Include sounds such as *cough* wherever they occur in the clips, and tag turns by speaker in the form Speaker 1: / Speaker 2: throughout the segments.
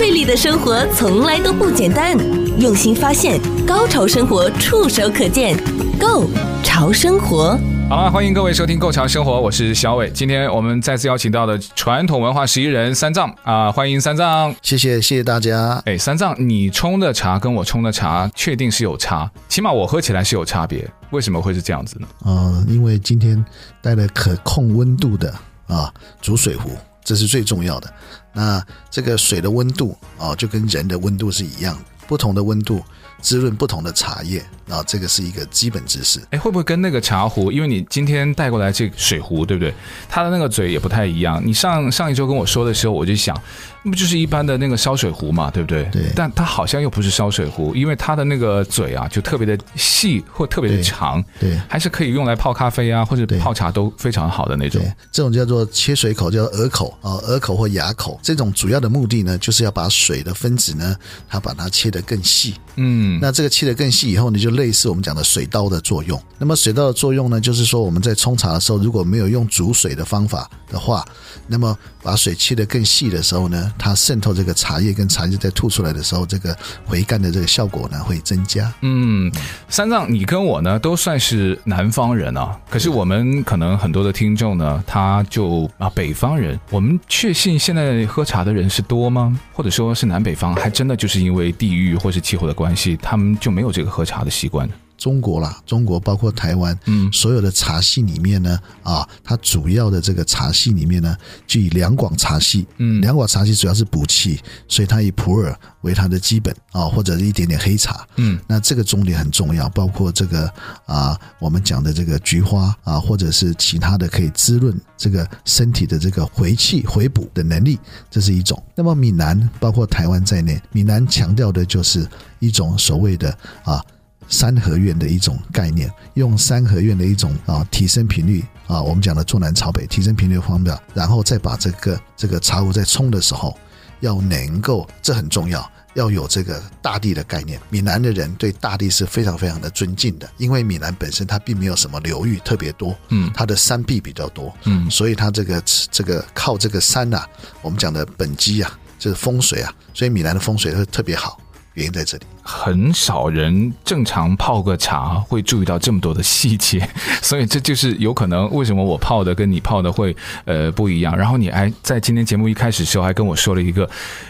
Speaker 1: 不费力的生活从来都不简单，用心发现，高潮生活触手可见 Go 潮生活。
Speaker 2: 好了，欢迎各位收听《Go 潮生活》，我是小伟。今天我们再次邀请到的传统文化十一人三藏啊，欢迎三藏，
Speaker 3: 谢谢谢谢大家。
Speaker 2: 哎，三藏，你冲的茶跟我冲的茶确定是有差，起码我喝起来是有差别。为什么会是这样子呢？
Speaker 3: 呃，因为今天带了可控温度的啊煮水壶，这是最重要的。那这个水的温度啊，就跟人的温度是一样的，不同的温度。滋润不同的茶叶啊，这个是一个基本知识。
Speaker 2: 哎，会不会跟那个茶壶？因为你今天带过来这个水壶，对不对？它的那个嘴也不太一样。你上上一周跟我说的时候，我就想，那不就是一般的那个烧水壶嘛，对不对？
Speaker 3: 对。
Speaker 2: 但它好像又不是烧水壶，因为它的那个嘴啊，就特别的细或特别的长。
Speaker 3: 对。对，
Speaker 2: 还是可以用来泡咖啡啊，或者泡茶都非常好的那种。
Speaker 3: 这种叫做切水口，叫耳口啊，耳口或牙口。这种主要的目的呢，就是要把水的分子呢，它把它切得更细。嗯。那这个切得更细以后呢，就类似我们讲的水刀的作用。那么水刀的作用呢，就是说我们在冲茶的时候，如果没有用煮水的方法的话，那么把水切得更细的时候呢，它渗透这个茶叶跟茶叶在吐出来的时候，这个回甘的这个效果呢会增加。
Speaker 2: 嗯，三藏，你跟我呢都算是南方人啊，可是我们可能很多的听众呢，他就啊北方人，我们确信现在喝茶的人是多吗？或者说是南北方，还真的就是因为地域或是气候的关系？他们就没有这个喝茶的习惯。
Speaker 3: 中国啦，中国包括台湾，嗯，所有的茶系里面呢，啊，它主要的这个茶系里面呢，就以两广茶系，嗯，两广茶系主要是补气，所以它以普洱为它的基本啊，或者是一点点黑茶，嗯，那这个重点很重要，包括这个啊，我们讲的这个菊花啊，或者是其他的可以滋润这个身体的这个回气回补的能力，这是一种。那么闽南包括台湾在内，闽南强调的就是一种所谓的啊。三合院的一种概念，用三合院的一种啊提升频率啊，我们讲的坐南朝北提升频率的方法，然后再把这个这个茶壶在冲的时候，要能够这很重要，要有这个大地的概念。闽南的人对大地是非常非常的尊敬的，因为闽南本身它并没有什么流域特别多，嗯，它的山壁比较多，嗯，所以它这个这个靠这个山呐、啊，我们讲的本基啊，就是风水啊，所以闽南的风水会特别好。原因在这里，
Speaker 2: 很少人正常泡个茶会注意到这么多的细节，*laughs* 所以这就是有可能为什么我泡的跟你泡的会呃不一样。然后你还在今天节目一开始的时候还跟我说了一个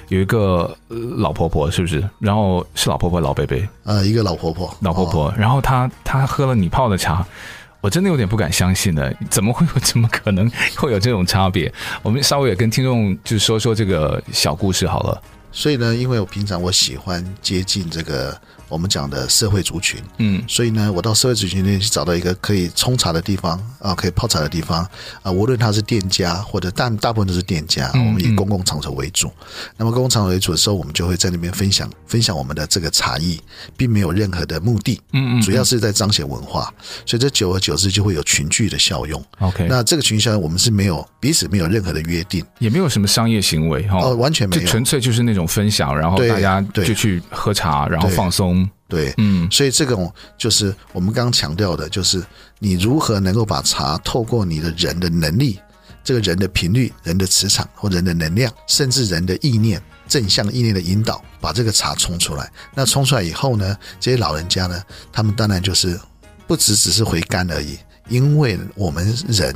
Speaker 2: 有一个老婆婆是不是？然后是老婆婆老贝贝
Speaker 3: 呃，一个老婆婆
Speaker 2: 老婆婆，哦、然后她她喝了你泡的茶，我真的有点不敢相信呢，怎么会有怎么可能会有这种差别？我们稍微也跟听众就说说这个小故事好了。
Speaker 3: 所以呢，因为我平常我喜欢接近这个。我们讲的社会族群，嗯，所以呢，我到社会族群里面去找到一个可以冲茶的地方啊，可以泡茶的地方啊，无论他是店家或者大大部分都是店家，我们以公共场所为主。嗯嗯、那么公共场所为主的时候，我们就会在那边分享分享我们的这个茶艺，并没有任何的目的，嗯嗯，主要是在彰显文化。所以这久而久之就会有群聚的效用。OK，那这个群聚效用我们是没有彼此没有任何的约定，
Speaker 2: 也没有什么商业行为哈，哦，
Speaker 3: 完全没有，
Speaker 2: 纯粹就是那种分享，然后大家就去喝茶，然后放松。
Speaker 3: 对，嗯，所以这种就是我们刚刚强调的，就是你如何能够把茶透过你的人的能力，这个人的频率、人的磁场或人的能量，甚至人的意念、正向意念的引导，把这个茶冲出来。那冲出来以后呢，这些老人家呢，他们当然就是不只只是回甘而已，因为我们人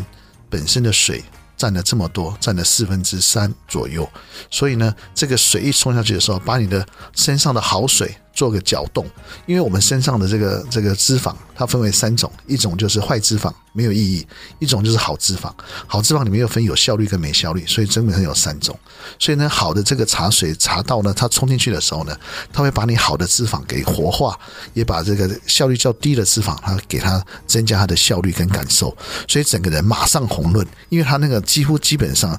Speaker 3: 本身的水占了这么多，占了四分之三左右，所以呢，这个水一冲下去的时候，把你的身上的好水。做个搅动，因为我们身上的这个这个脂肪，它分为三种，一种就是坏脂肪，没有意义；一种就是好脂肪，好脂肪里面又分有效率跟没效率，所以基本上有三种。所以呢，好的这个茶水茶道呢，它冲进去的时候呢，它会把你好的脂肪给活化，也把这个效率较低的脂肪，它给它增加它的效率跟感受，所以整个人马上红润，因为他那个几乎基本上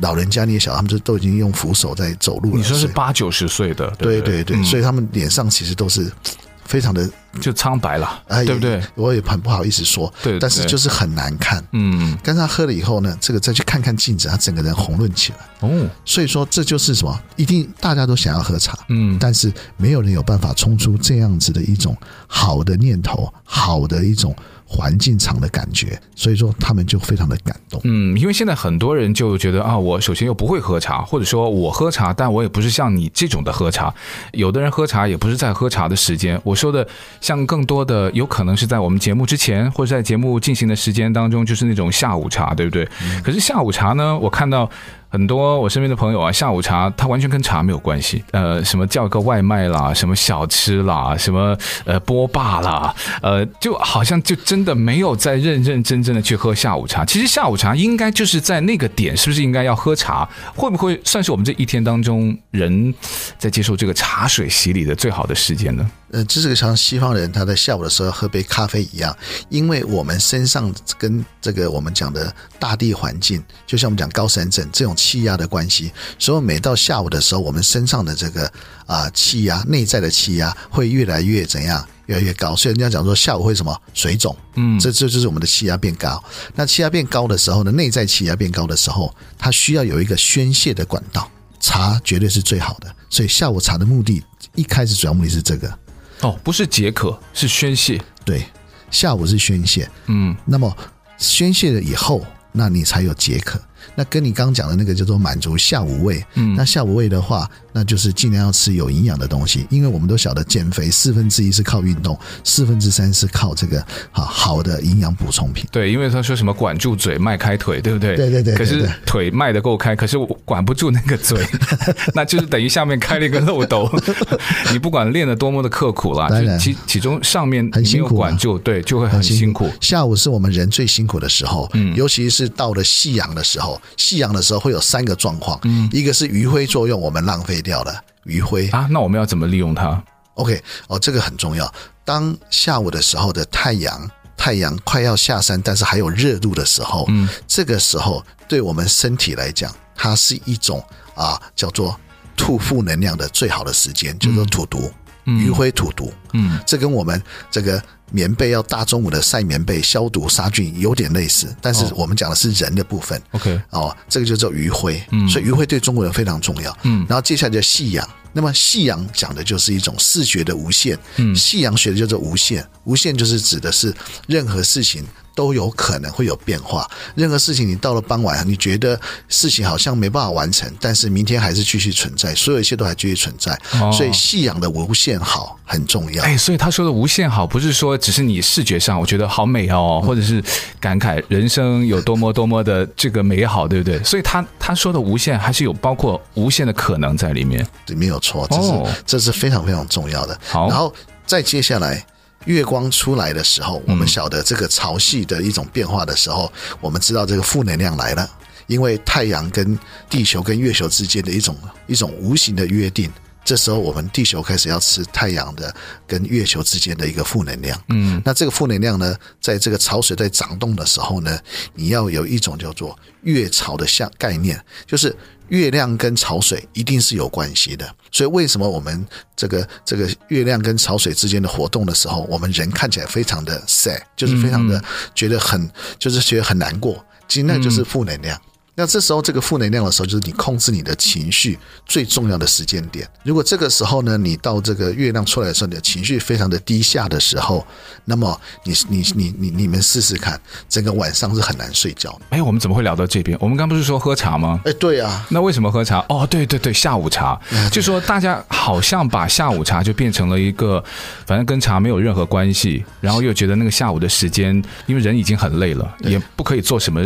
Speaker 3: 老人家你也晓得，他们就都已经用扶手在走路了。
Speaker 2: 你说是八九十岁的，对
Speaker 3: 对对，所以他们脸上其实都是。*tsk* 非常的
Speaker 2: 就苍白了，哎，对不对？
Speaker 3: 我也很不好意思说，对，但是就是很难看。嗯，但是他喝了以后呢，这个再去看看镜子，他整个人红润起来。哦，所以说这就是什么？一定大家都想要喝茶，嗯，但是没有人有办法冲出这样子的一种好的念头，好的一种。环境场的感觉，所以说他们就非常的感动。
Speaker 2: 嗯，因为现在很多人就觉得啊，我首先又不会喝茶，或者说我喝茶，但我也不是像你这种的喝茶。有的人喝茶也不是在喝茶的时间。我说的像更多的有可能是在我们节目之前，或者在节目进行的时间当中，就是那种下午茶，对不对？可是下午茶呢，我看到。很多我身边的朋友啊，下午茶他完全跟茶没有关系。呃，什么叫个外卖啦，什么小吃啦，什么呃波霸啦，呃，就好像就真的没有在认认真真的去喝下午茶。其实下午茶应该就是在那个点，是不是应该要喝茶？会不会算是我们这一天当中人在接受这个茶水洗礼的最好的时间呢？
Speaker 3: 呃，这是个像西方人他在下午的时候喝杯咖啡一样，因为我们身上跟这个我们讲的大地环境，就像我们讲高山症这种气压的关系，所以每到下午的时候，我们身上的这个啊、呃、气压，内在的气压会越来越怎样，越来越高。所以人家讲说下午会什么水肿，嗯，这这就是我们的气压变高。那气压变高的时候呢，内在气压变高的时候，它需要有一个宣泄的管道，茶绝对是最好的。所以下午茶的目的，一开始主要目的是这个。
Speaker 2: 哦，不是解渴，是宣泄。
Speaker 3: 对，下午是宣泄。嗯，那么宣泄了以后，那你才有解渴。那跟你刚刚讲的那个叫做满足下午胃。嗯，那下午胃的话。那就是尽量要吃有营养的东西，因为我们都晓得减肥四分之一是靠运动，四分之三是靠这个好好的营养补充品。
Speaker 2: 对，因为他说什么管住嘴，迈开腿，对不对？
Speaker 3: 对对对。
Speaker 2: 可是腿迈得够开，可是我管不住那个嘴，*laughs* 那就是等于下面开了一个漏斗。*laughs* 你不管练得多么的刻苦啦，就其其中上面很辛苦管住，对，就会很辛苦。
Speaker 3: 下午是我们人最辛苦的时候，嗯，尤其是到了夕阳的时候，夕阳的时候会有三个状况，嗯，一个是余晖作用，我们浪费。掉了余晖
Speaker 2: 啊，那我们要怎么利用它
Speaker 3: ？OK，哦，这个很重要。当下午的时候的太阳，太阳快要下山，但是还有热度的时候，嗯，这个时候对我们身体来讲，它是一种啊叫做吐负能量的最好的时间，叫做吐毒，余晖吐毒。嗯，这跟我们这个。棉被要大中午的晒棉被消毒杀菌有点类似，但是我们讲的是人的部分。OK，哦，这个就叫余晖。嗯，所以余晖对中国人非常重要。嗯，然后接下来叫夕阳。那么夕阳讲的就是一种视觉的无限。嗯，夕阳学的叫做无限，无限就是指的是任何事情。都有可能会有变化。任何事情，你到了傍晚，你觉得事情好像没办法完成，但是明天还是继续存在，所有一切都还继续存在。哦、所以信仰的无限好很重要。
Speaker 2: 哎，所以他说的无限好，不是说只是你视觉上我觉得好美哦，或者是感慨人生有多么多么的这个美好，对不对？所以他他说的无限还是有包括无限的可能在里面。
Speaker 3: 对，没有错，这是、哦、这是非常非常重要的。好，然后再接下来。月光出来的时候，我们晓得这个潮汐的一种变化的时候，我们知道这个负能量来了，因为太阳跟地球跟月球之间的一种一种无形的约定。这时候，我们地球开始要吃太阳的跟月球之间的一个负能量。嗯，那这个负能量呢，在这个潮水在涨动的时候呢，你要有一种叫做月潮的像概念，就是月亮跟潮水一定是有关系的。所以，为什么我们这个这个月亮跟潮水之间的活动的时候，我们人看起来非常的 sad，就是非常的觉得很，就是觉得很难过。其实那就是负能量。那这时候，这个负能量的时候，就是你控制你的情绪最重要的时间点。如果这个时候呢，你到这个月亮出来的时候，你的情绪非常的低下的时候，那么你你你你你们试试看，整个晚上是很难睡觉的。
Speaker 2: 哎，我们怎么会聊到这边？我们刚不是说喝茶吗？
Speaker 3: 哎，对啊。
Speaker 2: 那为什么喝茶？哦，对对对，下午茶。就说大家好。好像把下午茶就变成了一个，反正跟茶没有任何关系，然后又觉得那个下午的时间，因为人已经很累了，也不可以做什么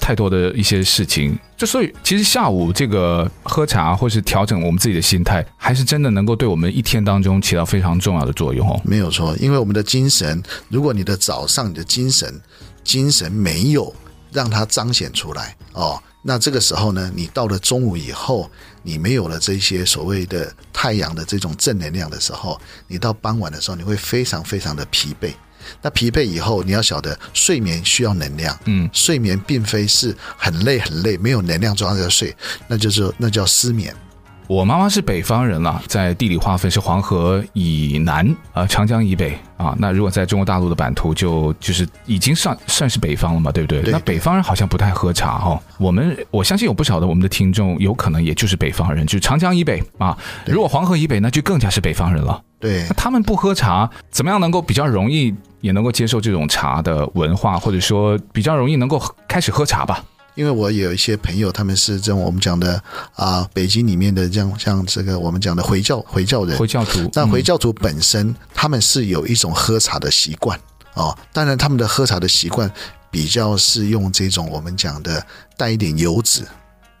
Speaker 2: 太多的一些事情，就所以其实下午这个喝茶或是调整我们自己的心态，还是真的能够对我们一天当中起到非常重要的作用哦。
Speaker 3: 没有错，因为我们的精神，如果你的早上你的精神精神没有让它彰显出来哦。那这个时候呢，你到了中午以后，你没有了这些所谓的太阳的这种正能量的时候，你到傍晚的时候，你会非常非常的疲惫。那疲惫以后，你要晓得，睡眠需要能量，嗯，睡眠并非是很累很累，没有能量状态在睡，那就是那叫失眠。
Speaker 2: 我妈妈是北方人了，在地理划分是黄河以南啊、呃，长江以北啊。那如果在中国大陆的版图就，就就是已经算算是北方了嘛，对不对？对。那北方人好像不太喝茶哈、哦。我们我相信有不少的我们的听众，有可能也就是北方人，就长江以北啊。如果黄河以北，那就更加是北方人了。
Speaker 3: 对。
Speaker 2: 那他们不喝茶，怎么样能够比较容易也能够接受这种茶的文化，或者说比较容易能够开始喝茶吧？
Speaker 3: 因为我有一些朋友，他们是这种我们讲的啊，北京里面的这样像这个我们讲的回教回教人，
Speaker 2: 回教徒。
Speaker 3: 那回教徒本身他们是有一种喝茶的习惯哦，当然他们的喝茶的习惯比较是用这种我们讲的带一点油脂。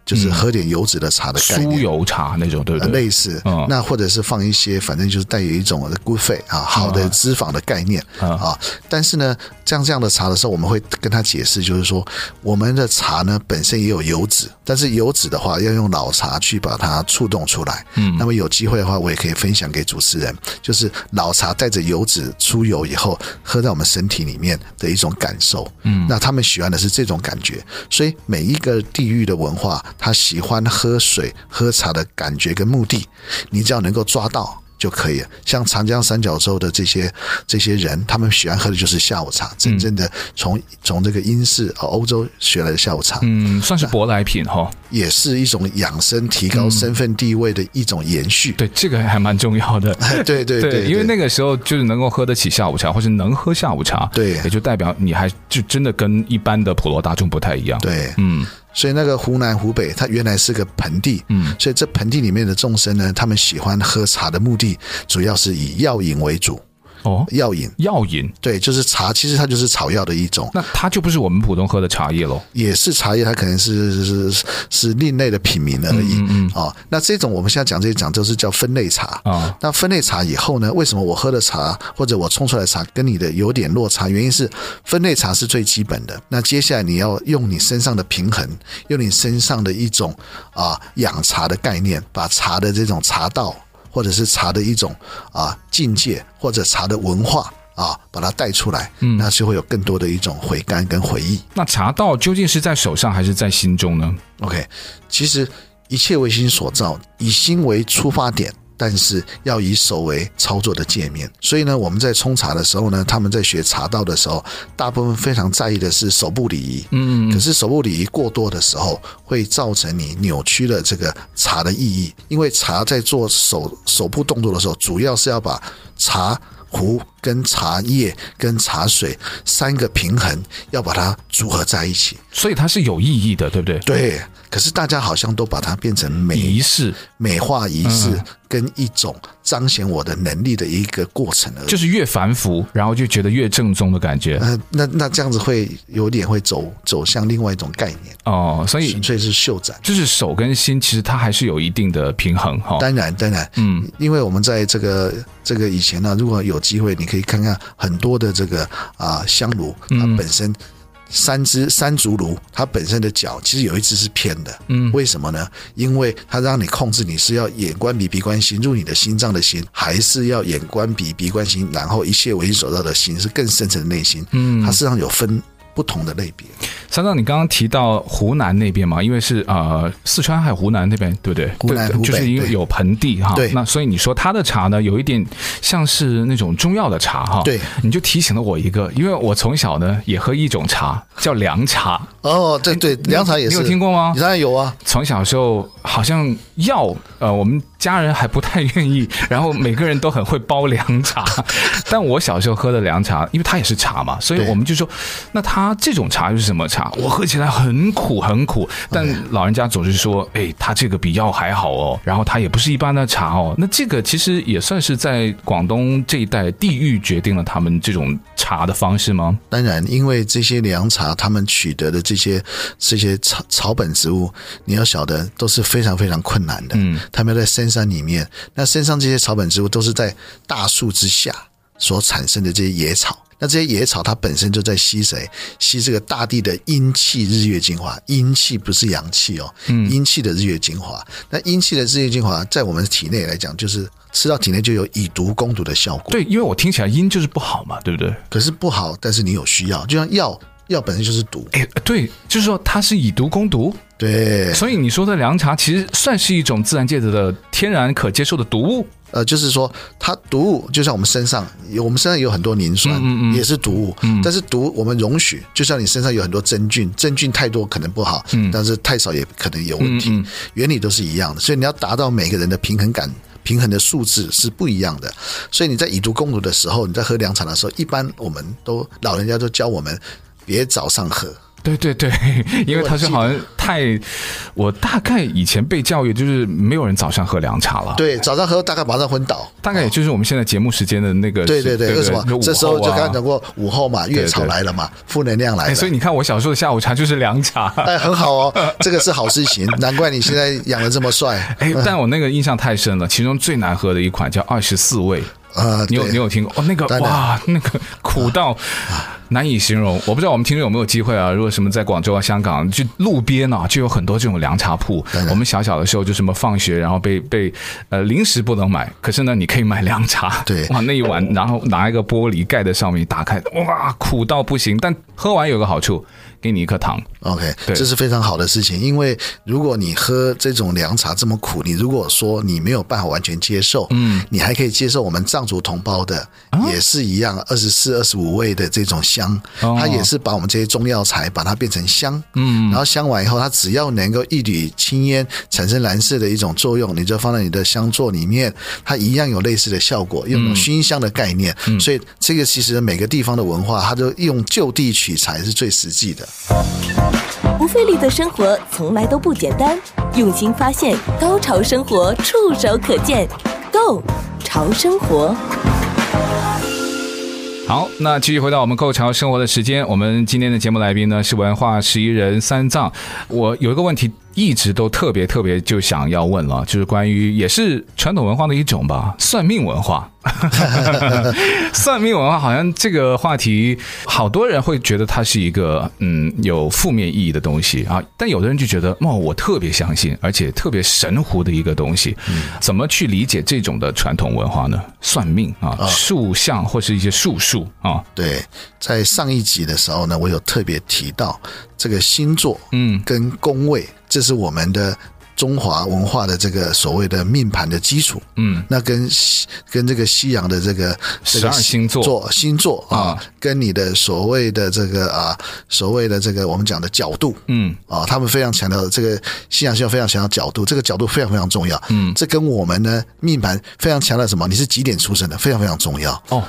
Speaker 3: 就是喝点油脂的茶的概念，
Speaker 2: 酥油茶那种，对不对？
Speaker 3: 类似，那或者是放一些，反正就是带有一种 good fat 啊，好的脂肪的概念啊。但是呢，这样这样的茶的时候，我们会跟他解释，就是说，我们的茶呢本身也有油脂，但是油脂的话要用老茶去把它触动出来。嗯，那么有机会的话，我也可以分享给主持人，就是老茶带着油脂出油以后，喝在我们身体里面的一种感受。嗯，那他们喜欢的是这种感觉，所以每一个地域的文化。他喜欢喝水、喝茶的感觉跟目的，你只要能够抓到。就可以了。像长江三角洲的这些这些人，他们喜欢喝的就是下午茶，真正的从从这个英式啊欧洲学来的下午茶，
Speaker 2: 嗯，算是舶来品哈，
Speaker 3: 也是一种养生、提高身份地位的一种延续。
Speaker 2: 对，这个还蛮重要的。*laughs*
Speaker 3: 对对对，
Speaker 2: 因为那个时候就是能够喝得起下午茶，或是能喝下午茶，对，也就代表你还就真的跟一般的普罗大众不太一样。
Speaker 3: 对，嗯，所以那个湖南、湖北，它原来是个盆地，嗯，所以这盆地里面的众生呢，他们喜欢喝茶的目的。主要是以药饮为主。哦，药饮，
Speaker 2: 药饮，
Speaker 3: 对，就是茶，其实它就是草药的一种。
Speaker 2: 那它就不是我们普通喝的茶叶喽？
Speaker 3: 也是茶叶，它可能是是是另类的品名而已。嗯嗯。哦，那这种我们现在讲这些讲都是叫分类茶啊。那分类茶以后呢，为什么我喝的茶或者我冲出来的茶跟你的有点落差？原因是分类茶是最基本的。那接下来你要用你身上的平衡，用你身上的一种啊养茶的概念，把茶的这种茶道。或者是茶的一种啊境界，或者茶的文化啊，把它带出来，嗯，那就会有更多的一种回甘跟回忆。
Speaker 2: 那茶道究竟是在手上还是在心中呢
Speaker 3: ？OK，其实一切为心所造，以心为出发点。但是要以手为操作的界面，所以呢，我们在冲茶的时候呢，他们在学茶道的时候，大部分非常在意的是手部礼仪。嗯，可是手部礼仪过多的时候，会造成你扭曲了这个茶的意义。因为茶在做手手部动作的时候，主要是要把茶壶跟茶叶跟茶水三个平衡，要把它组合在一起。
Speaker 2: 所以它是有意义的，对不对？
Speaker 3: 对。可是大家好像都把它变成美
Speaker 2: 仪式、
Speaker 3: 美化仪式，跟一种彰显我的能力的一个过程而已。
Speaker 2: 就是越繁复，然后就觉得越正宗的感觉。
Speaker 3: 呃，那那这样子会有点会走走向另外一种概念
Speaker 2: 哦。所以纯
Speaker 3: 粹是秀展，
Speaker 2: 就是手跟心，其实它还是有一定的平衡哈。
Speaker 3: 当然，当然，嗯，因为我们在这个这个以前呢，如果有机会，你可以看看很多的这个啊香炉，它本身。三只三足炉，它本身的脚其实有一只是偏的，嗯，为什么呢？因为它让你控制你是要眼观鼻，鼻观心，入你的心脏的心，还是要眼观鼻，鼻观心，然后一切为心所造的心是更深层的内心，嗯，它实际上有分。不同的类别，
Speaker 2: 三藏，你刚刚提到湖南那边嘛，因为是呃四川还有湖南那边，对不对？
Speaker 3: 湖南
Speaker 2: 就是因为有盆地哈，
Speaker 3: 对，
Speaker 2: 那所以你说它的茶呢，有一点像是那种中药的茶哈，
Speaker 3: 对，
Speaker 2: 你就提醒了我一个，因为我从小呢也喝一种茶叫凉茶，
Speaker 3: 哦，对对，凉茶也是，
Speaker 2: 你有听过吗？
Speaker 3: 当然有啊，
Speaker 2: 从小时候好像药呃我们。家人还不太愿意，*laughs* 然后每个人都很会煲凉茶。*laughs* 但我小时候喝的凉茶，因为它也是茶嘛，所以我们就说，那它这种茶又是什么茶？我喝起来很苦很苦，但老人家总是说，哎，它这个比药还好哦，然后它也不是一般的茶哦。那这个其实也算是在广东这一带地域决定了他们这种茶的方式吗？
Speaker 3: 当然，因为这些凉茶他们取得的这些这些草草本植物，你要晓得都是非常非常困难的。嗯，他们要在深山里面，那身上这些草本植物都是在大树之下所产生的这些野草。那这些野草它本身就在吸谁？吸这个大地的阴气、日月精华。阴气不是阳气哦，阴气的日月精华。那阴气的日月精华在我们体内来讲，就是吃到体内就有以毒攻毒的效果。
Speaker 2: 对，因为我听起来阴就是不好嘛，对不对？
Speaker 3: 可是不好，但是你有需要，就像药，药本身就是毒。
Speaker 2: 哎，对，就是说它是以毒攻毒。
Speaker 3: 对，
Speaker 2: 所以你说的凉茶其实算是一种自然界的天然可接受的毒物。
Speaker 3: 呃，就是说它毒物就像我们身上有，我们身上有很多磷酸，嗯嗯，也是毒物。嗯，但是毒我们容许，就像你身上有很多真菌，真菌太多可能不好，嗯，但是太少也可能有问题。原理都是一样的，所以你要达到每个人的平衡感、平衡的数字是不一样的。所以你在以毒攻毒的时候，你在喝凉茶的时候，一般我们都老人家都教我们别早上喝。
Speaker 2: 对对对，*laughs* 因为他是好像太，我大概以前被教育就是没有人早上喝凉茶了。
Speaker 3: 对，早上喝大概马上昏倒，
Speaker 2: 大概也就是我们现在节目时间的那个。
Speaker 3: 对对对，为什么？这时候就刚刚讲过午后嘛，月潮来了嘛，负能量来了。
Speaker 2: 所以你看，我小时候的下午茶就是凉茶。
Speaker 3: 哎，很好哦，*laughs* 这个是好事情，难怪你现在养的这么帅。*laughs*
Speaker 2: 哎，但我那个印象太深了，其中最难喝的一款叫二十四味。
Speaker 3: 啊，
Speaker 2: 你有你有听过哦？那个哇，那个苦到难以形容。我不知道我们听众有没有机会啊？如果什么在广州啊、香港，就路边啊，就有很多这种凉茶铺。我们小小的时候就什么放学，然后被被呃零食不能买，可是呢，你可以买凉茶。
Speaker 3: 对，*laughs*
Speaker 2: 哇，那一碗，然后拿一个玻璃盖在上面打开，哇，苦到不行。但喝完有个好处。给你一颗糖
Speaker 3: ，OK，这是非常好的事情。因为如果你喝这种凉茶这么苦，你如果说你没有办法完全接受，嗯，你还可以接受我们藏族同胞的，也是一样，二十四、二十五味的这种香，它也是把我们这些中药材把它变成香，嗯，然后香完以后，它只要能够一缕青烟产生蓝色的一种作用，你就放在你的香座里面，它一样有类似的效果，用熏香的概念。所以这个其实每个地方的文化，它都用就地取材是最实际的。
Speaker 1: 不费力的生活从来都不简单，用心发现，高潮生活触手可见 Go 潮生活。
Speaker 2: 好，那继续回到我们购潮生活的时间，我们今天的节目来宾呢是文化十一人三藏。我有一个问题。一直都特别特别就想要问了，就是关于也是传统文化的一种吧，算命文化。*laughs* 算命文化好像这个话题，好多人会觉得它是一个嗯有负面意义的东西啊，但有的人就觉得哦，我特别相信，而且特别神乎的一个东西。怎么去理解这种的传统文化呢？算命啊，术相或是一些术数啊。
Speaker 3: 对，在上一集的时候呢，我有特别提到这个星座，嗯，跟宫位。这是我们的中华文化的这个所谓的命盘的基础，嗯，那跟跟这个西洋的这个
Speaker 2: 十二星座。
Speaker 3: 星座啊，跟你的所谓的这个啊，所谓的这个我们讲的角度，嗯，啊，他们非常强调这个西洋星座非常强调角度，这个角度非常非常重要，嗯，这跟我们呢命盘非常强调什么？你是几点出生的？非常非常重要。
Speaker 2: 哦。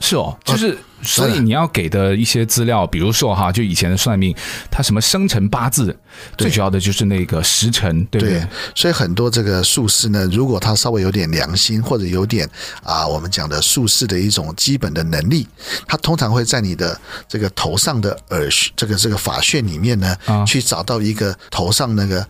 Speaker 2: 是哦，就是所以你要给的一些资料，比如说哈，就以前的算命，他什么生辰八字，最主要的就是那个时辰，对不对？
Speaker 3: 对，所以很多这个术士呢，如果他稍微有点良心，或者有点啊，我们讲的术士的一种基本的能力，他通常会在你的这个头上的耳这个这个发穴里面呢，去找到一个头上那个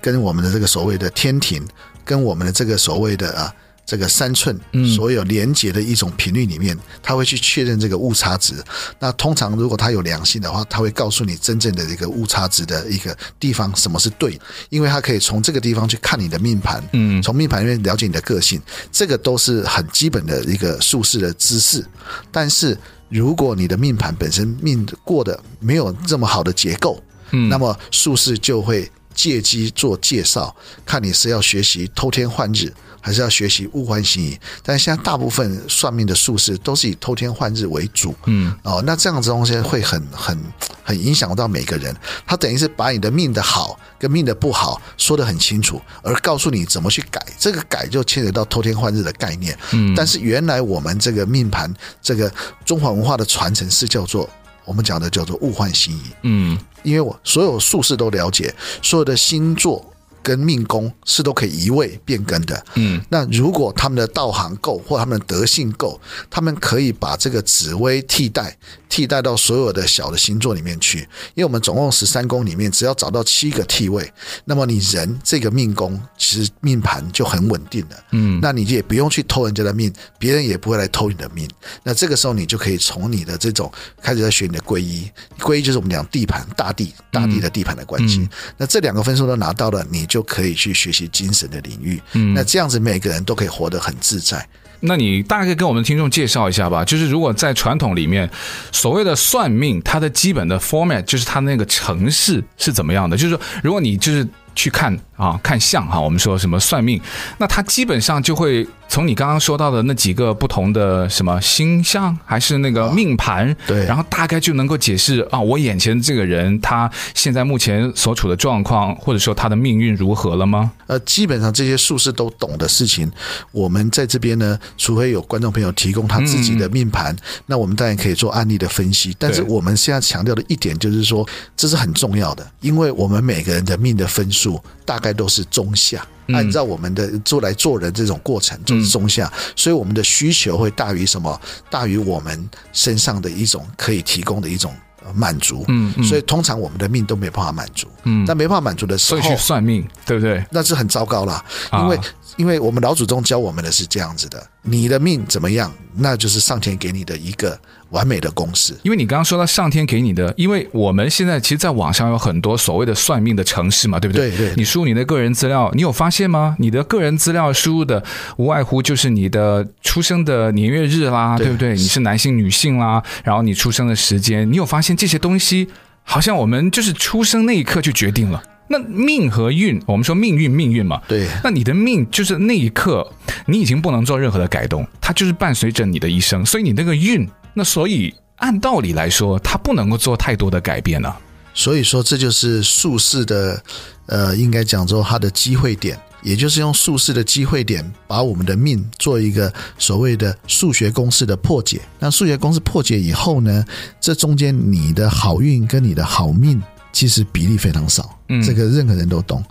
Speaker 3: 跟我们的这个所谓的天庭，跟我们的这个所谓的啊。这个三寸所有连接的一种频率里面，他会去确认这个误差值。那通常如果他有良心的话，他会告诉你真正的这个误差值的一个地方，什么是对，因为他可以从这个地方去看你的命盘，嗯，从命盘里面了解你的个性，这个都是很基本的一个术士的知识。但是如果你的命盘本身命过得没有这么好的结构，嗯，那么术士就会借机做介绍，看你是要学习偷天换日。还是要学习物换星移。但是现在大部分算命的术士都是以偷天换日为主，嗯，哦，那这样子东西会很很很影响到每个人。他等于是把你的命的好跟命的不好说得很清楚，而告诉你怎么去改。这个改就牵扯到偷天换日的概念。嗯，但是原来我们这个命盘，这个中华文化的传承是叫做。我们讲的叫做物换星移，嗯，因为我所有术士都了解，所有的星座。跟命宫是都可以移位变更的，嗯，那如果他们的道行够或他们的德性够，他们可以把这个紫微替代替代到所有的小的星座里面去。因为我们总共十三宫里面，只要找到七个替位，那么你人这个命宫其实命盘就很稳定了，嗯，那你也不用去偷人家的命，别人也不会来偷你的命。那这个时候你就可以从你的这种开始在学你的归一，归一就是我们讲地盘大地大地的地盘的关系。那这两个分数都拿到了，你。就可以去学习精神的领域，嗯，那这样子每个人都可以活得很自在。
Speaker 2: 那你大概跟我们听众介绍一下吧？就是如果在传统里面，所谓的算命，它的基本的 format 就是它那个程式是怎么样的？就是说，如果你就是去看啊看相哈，我们说什么算命，那他基本上就会。从你刚刚说到的那几个不同的什么星象，还是那个命盘，
Speaker 3: 对，
Speaker 2: 然后大概就能够解释啊，我眼前这个人他现在目前所处的状况，或者说他的命运如何了吗？
Speaker 3: 呃，基本上这些术士都懂的事情，我们在这边呢，除非有观众朋友提供他自己的命盘，嗯、那我们当然可以做案例的分析。但是我们现在强调的一点就是说，这是很重要的，因为我们每个人的命的分数大概都是中下。按照我们的做来做人这种过程，就是中下，所以我们的需求会大于什么？大于我们身上的一种可以提供的一种满足。嗯，所以通常我们的命都没办法满足。嗯，但没办法满足的时候，
Speaker 2: 所以去算命，对不对？
Speaker 3: 那是很糟糕了，因为因为我们老祖宗教我们的是这样子的：你的命怎么样，那就是上天给你的一个。完美的公式，
Speaker 2: 因为你刚刚说到上天给你的，因为我们现在其实，在网上有很多所谓的算命的城市嘛，对不对？
Speaker 3: 对对。
Speaker 2: 你输入你的个人资料，你有发现吗？你的个人资料输入的无外乎就是你的出生的年月日啦，对，对不对？你是男性女性啦，然后你出生的时间，你有发现这些东西好像我们就是出生那一刻就决定了。那命和运，我们说命运命运嘛，
Speaker 3: 对。
Speaker 2: 那你的命就是那一刻，你已经不能做任何的改动，它就是伴随着你的一生，所以你那个运。那所以按道理来说，它不能够做太多的改变了、啊。
Speaker 3: 所以说，这就是术士的，呃，应该讲说他的机会点，也就是用术士的机会点，把我们的命做一个所谓的数学公式的破解。那数学公式破解以后呢，这中间你的好运跟你的好命其实比例非常少，嗯，这个任何人都懂。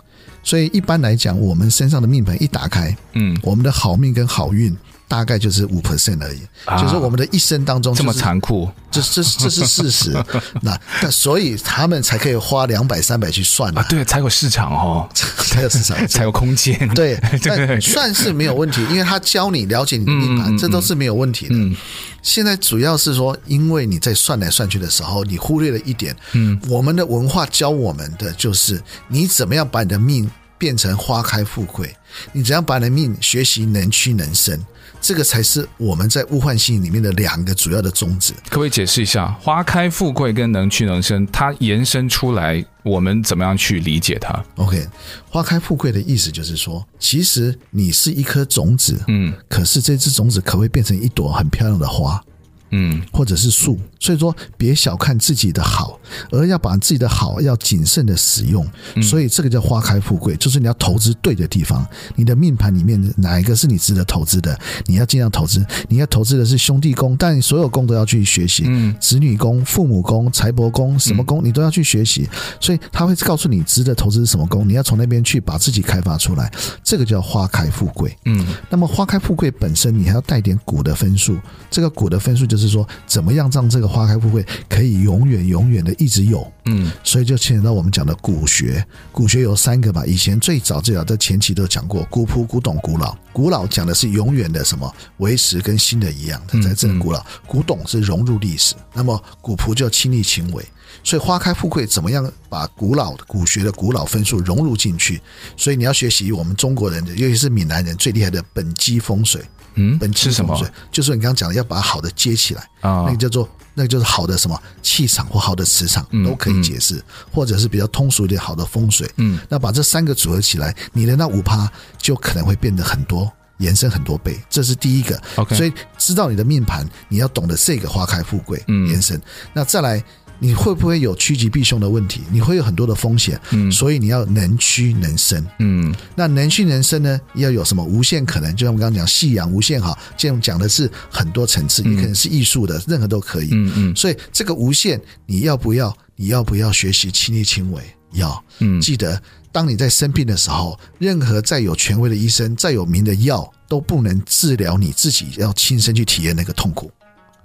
Speaker 3: 所以一般来讲，我们身上的命盘一打开，嗯，我们的好命跟好运。大概就是五 percent 而已，啊、就是我们的一生当中、就是、
Speaker 2: 这么残酷，
Speaker 3: 这这这是事实。*laughs* 那那所以他们才可以花两百三百去算啊，
Speaker 2: 对，才有市场哦，*laughs*
Speaker 3: 才有市场，*laughs*
Speaker 2: 才有空间。
Speaker 3: 对，但算是没有问题，因为他教你了解你的命盘，嗯、这都是没有问题的。嗯、现在主要是说，因为你在算来算去的时候，你忽略了一点，嗯，我们的文化教我们的就是你怎么样把你的命变成花开富贵，你怎样把你的命学习能屈能伸。这个才是我们在物换星移里面的两个主要的宗旨。
Speaker 2: 可不可以解释一下“花开富贵”跟“能屈能伸”它延伸出来，我们怎么样去理解它
Speaker 3: ？OK，“ 花开富贵”的意思就是说，其实你是一颗种子，嗯，可是这只种子可不可以变成一朵很漂亮的花？嗯，或者是树，所以说别小看自己的好，而要把自己的好要谨慎的使用。所以这个叫花开富贵，就是你要投资对的地方。你的命盘里面哪一个是你值得投资的，你要尽量投资。你要投资的是兄弟宫，但所有宫都要去学习。嗯，子女宫、父母宫、财帛宫，什么宫你都要去学习。所以他会告诉你值得投资是什么宫，你要从那边去把自己开发出来。这个叫花开富贵。嗯，那么花开富贵本身你还要带点股的分数，这个股的分数就是。是说怎么样让这个花开富贵可以永远永远的一直有？嗯，所以就牵扯到我们讲的古学。古学有三个吧，以前最早最早在前期都讲过，古朴、古董、古老。古老讲的是永远的什么，维持跟新的一样，它才真的古老。古董是融入历史，那么古朴就亲力亲为。所以花开富贵怎么样把古老的古学的古老分数融入进去？所以你要学习我们中国人的，尤其是闽南人最厉害的本基风水。嗯，本气是什么？就是你刚刚讲的，要把好的接起来啊，那个叫做那个就是好的什么气场或好的磁场都可以解释，或者是比较通俗一点好的风水。嗯，那把这三个组合起来，你的那五趴就可能会变得很多。延伸很多倍，这是第一个。
Speaker 2: OK，
Speaker 3: 所以知道你的命盘，你要懂得这个花开富贵，嗯，延伸。那再来。你会不会有趋吉避凶的问题？你会有很多的风险，嗯，所以你要能屈能伸，嗯，那能屈能伸呢？要有什么无限可能？就像我们刚刚讲，夕阳无限哈，这种讲的是很多层次，也可能是艺术的，任何都可以，嗯嗯。所以这个无限，你要不要？你要不要学习亲力亲为？要，嗯，记得当你在生病的时候，任何再有权威的医生、再有名的药都不能治疗你自己，要亲身去体验那个痛苦，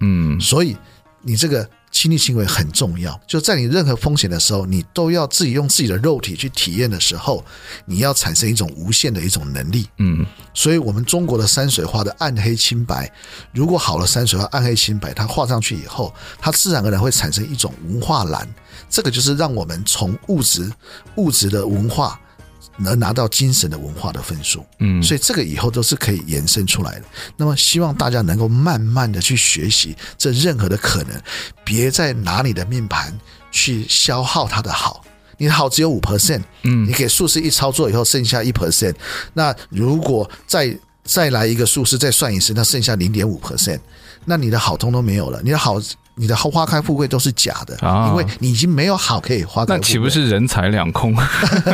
Speaker 3: 嗯。所以你这个。亲力亲为很重要，就在你任何风险的时候，你都要自己用自己的肉体去体验的时候，你要产生一种无限的一种能力。嗯，所以我们中国的山水画的暗黑清白，如果好的山水画暗黑清白，它画上去以后，它自然而然会产生一种文化蓝，这个就是让我们从物质物质的文化。能拿到精神的文化的分数，嗯，所以这个以后都是可以延伸出来的。那么希望大家能够慢慢的去学习这任何的可能，别再拿你的命盘去消耗它的好。你的好只有五 percent，嗯，你给术士一操作以后剩下一 percent，那如果再再来一个术士再算一次，那剩下零点五 percent，那你的好通都没有了，你的好。你的花花开富贵都是假的，啊因为你已经没有好可以花。
Speaker 2: 那岂不是人财两空？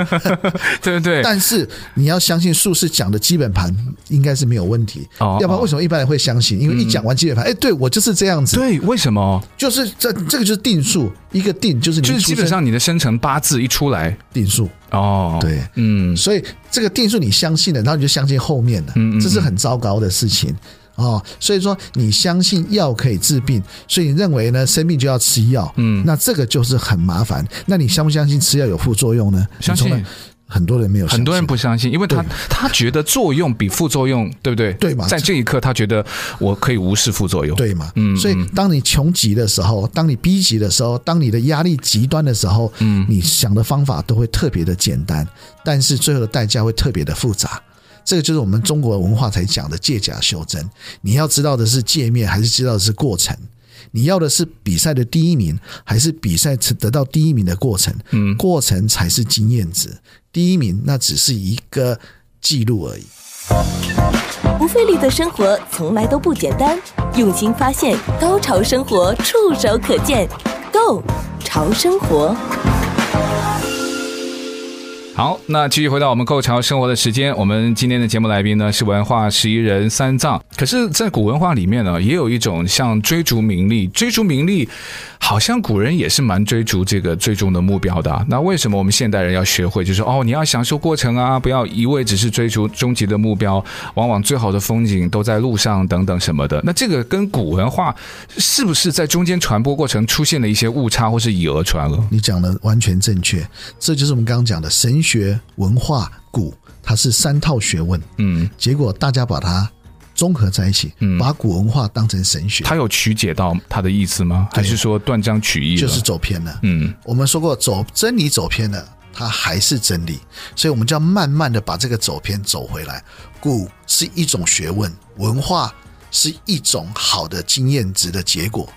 Speaker 2: *laughs* 对不对？
Speaker 3: 但是你要相信术士讲的基本盘应该是没有问题，要不然为什么一般人会相信？因为一讲完基本盘，哎，对我就是这样子。
Speaker 2: 对，为什么？
Speaker 3: 就是这这个就是定数，一个定就是你
Speaker 2: 就是基本上你的生辰八字一出来
Speaker 3: 定数
Speaker 2: 哦，
Speaker 3: 对，嗯，所以这个定数你相信了，然后你就相信后面的，这是很糟糕的事情。哦，所以说你相信药可以治病，所以你认为呢，生病就要吃药，嗯，那这个就是很麻烦。那你相不相信吃药有副作用呢？
Speaker 2: 相信。
Speaker 3: 很多人没有，
Speaker 2: 很多人不相信，因为他他觉得作用比副作用，对不对？
Speaker 3: 对嘛？
Speaker 2: 在这一刻，他觉得我可以无视副作用，
Speaker 3: 对嘛？嗯。所以，当你穷极的时候，当你逼急的时候，当你的压力极端的时候，嗯，你想的方法都会特别的简单，但是最后的代价会特别的复杂。这个就是我们中国文化才讲的借假修真。你要知道的是界面，还是知道的是过程？你要的是比赛的第一名，还是比赛得到第一名的过程？嗯，过程才是经验值，第一名那只是一个记录而已。
Speaker 1: 不费力的生活从来都不简单，用心发现，高潮生活触手可见，Go 潮生活。
Speaker 2: 好，那继续回到我们构潮生活的时间。我们今天的节目来宾呢是文化十一人三藏。可是，在古文化里面呢，也有一种像追逐名利，追逐名利，好像古人也是蛮追逐这个最终的目标的。那为什么我们现代人要学会，就是哦，你要享受过程啊，不要一味只是追逐终极的目标。往往最好的风景都在路上，等等什么的。那这个跟古文化是不是在中间传播过程出现了一些误差，或是以讹传讹？
Speaker 3: 你讲的完全正确，这就是我们刚刚讲的神。学文化古，它是三套学问，嗯，结果大家把它综合在一起，嗯，把古文化当成神学，
Speaker 2: 他有曲解到他的意思吗？还是说断章取义？
Speaker 3: 就是走偏了，嗯，我们说过走真理走偏了，它还是真理，所以我们就要慢慢的把这个走偏走回来。古是一种学问，文化是一种好的经验值的结果，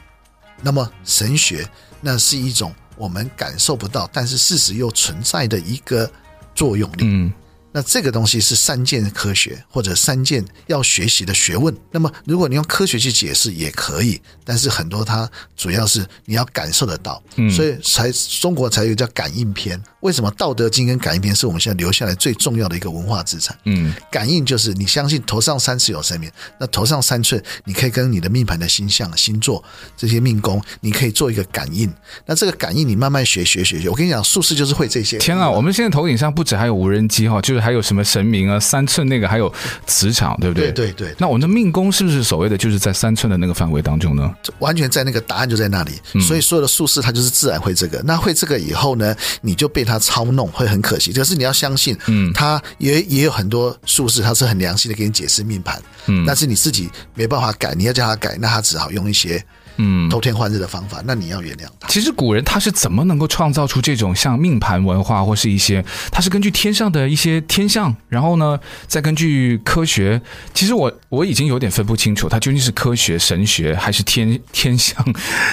Speaker 3: 那么神学那是一种。我们感受不到，但是事实又存在的一个作用力。那这个东西是三件科学或者三件要学习的学问。那么，如果你用科学去解释也可以，但是很多它主要是你要感受得到，所以才中国才有叫感应篇。为什么《道德经》跟感应篇是我们现在留下来最重要的一个文化资产？嗯，感应就是你相信头上三尺有神明，那头上三寸你可以跟你的命盘的星象、星座这些命宫，你可以做一个感应。那这个感应你慢慢学学学学，我跟你讲，术士就是会这些。
Speaker 2: 天啊，我们现在头顶上不止还有无人机哈，就是。还有什么神明啊？三寸那个还有磁场，对不对？
Speaker 3: 对对对。
Speaker 2: 那我们的命宫是不是所谓的就是在三寸的那个范围当中呢？
Speaker 3: 完全在那个答案就在那里。嗯、所以所有的术士他就是自然会这个。那会这个以后呢，你就被他操弄，会很可惜。可是你要相信，嗯，他也也有很多术士，他是很良心的给你解释命盘，嗯，但是你自己没办法改，你要叫他改，那他只好用一些。嗯，偷天换日的方法，那你要原谅他。
Speaker 2: 其实古人他是怎么能够创造出这种像命盘文化，或是一些他是根据天上的一些天象，然后呢，再根据科学。其实我我已经有点分不清楚，他究竟是科学、神学还是天 *laughs* 天象？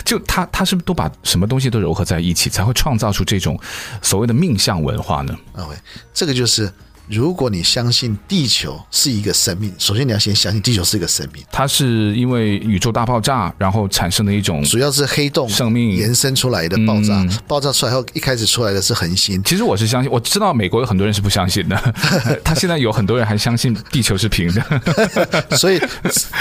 Speaker 2: 就他他是不是都把什么东西都糅合在一起，才会创造出这种所谓的命相文化呢？
Speaker 3: 啊，喂，这个就是如果你相信地球是一个生命，首先你要先相信地球是一个生命。
Speaker 2: 它是因为宇宙大爆炸，然后产生的一种，
Speaker 3: 主要是黑洞
Speaker 2: 生命
Speaker 3: 延伸出来的爆炸。嗯、爆炸出来后，一开始出来的是恒星。
Speaker 2: 其实我是相信，我知道美国有很多人是不相信的，*laughs* 他现在有很多人还相信地球是平的。*laughs*
Speaker 3: 所以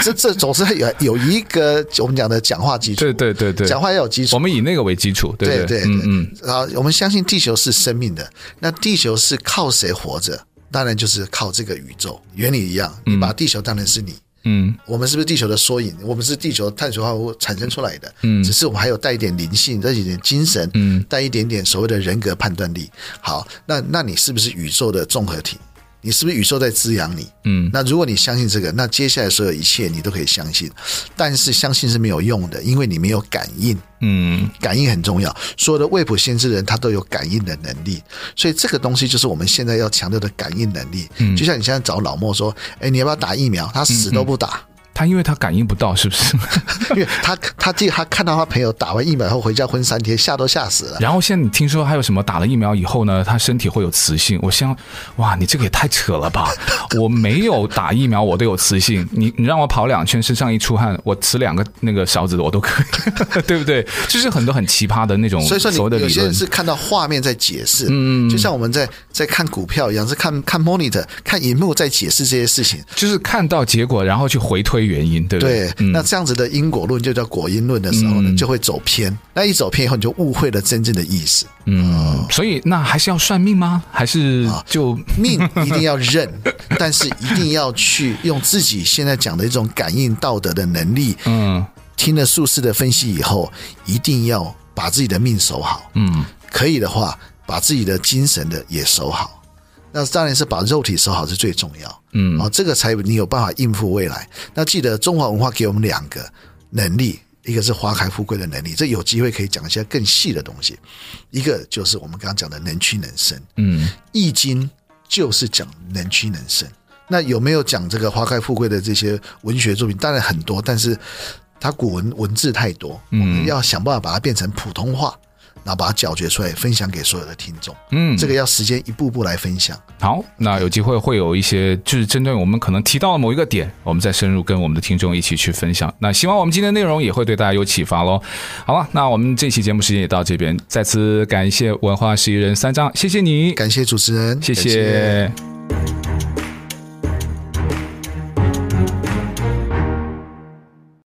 Speaker 3: 这这总是有有一个我们讲的讲话基础。
Speaker 2: 对对对对，
Speaker 3: 讲话要有基础。
Speaker 2: 我们以那个为基础。对对对，
Speaker 3: 嗯嗯。然后我们相信地球是生命的，那地球是靠谁活着？当然就是靠这个宇宙，原理一样。你把地球当成是你，嗯，我们是不是地球的缩影？我们是地球碳水化合物产生出来的，嗯，只是我们还有带一点灵性，带一点精神，嗯，带一点点所谓的人格判断力。好，那那你是不是宇宙的综合体？你是不是宇宙在滋养你？嗯，那如果你相信这个，那接下来所有一切你都可以相信。但是相信是没有用的，因为你没有感应。嗯，感应很重要。所有的未卜先知人，他都有感应的能力。所以这个东西就是我们现在要强调的感应能力。嗯，就像你现在找老莫说：“哎，你要不要打疫苗？”他死都不打。嗯嗯
Speaker 2: 他因为他感应不到，是不是？*laughs*
Speaker 3: 因为他他记得他看到他朋友打完疫苗后回家昏三天，吓都吓死了。
Speaker 2: 然后现在你听说还有什么打了疫苗以后呢？他身体会有磁性。我想，哇，你这个也太扯了吧！*laughs* 我没有打疫苗，我都有磁性。你你让我跑两圈，身上一出汗，我磁两个那个勺子的我都可以，*laughs* 对不对？就是很多很奇葩的那种。
Speaker 3: 所以说，你有些人是看到画面在解释，嗯，就像我们在在看股票一样，是看看 monitor 看荧幕在解释这些事情，
Speaker 2: 就是看到结果，然后去回推原因，对不对？
Speaker 3: 对，那这样子的因果论就叫果因论的时候呢，就会走偏。那一走偏以后，你就误会了真正的意思。
Speaker 2: 嗯，所以那还是要算命吗？还是就
Speaker 3: 命一定要认，*laughs* 但是一定要去用自己现在讲的一种感应道德的能力。嗯，听了术士的分析以后，一定要把自己的命守好。嗯，可以的话，把自己的精神的也守好。那当然是把肉体守好是最重要，嗯，啊，这个才你有办法应付未来。那记得中华文化给我们两个能力，一个是花开富贵的能力，这有机会可以讲一些更细的东西。一个就是我们刚刚讲的能屈能伸，嗯，《易经》就是讲能屈能伸。那有没有讲这个花开富贵的这些文学作品？当然很多，但是它古文文字太多，我们要想办法把它变成普通话。然后把它搅嚼出来，分享给所有的听众。嗯，这个要时间一步步来分享。
Speaker 2: 好，那有机会会有一些，就是针对我们可能提到的某一个点，我们再深入跟我们的听众一起去分享。那希望我们今天的内容也会对大家有启发喽。好了，那我们这期节目时间也到这边，再次感谢文化十一人三张，谢谢你，
Speaker 3: 感谢主持人，
Speaker 2: 谢谢。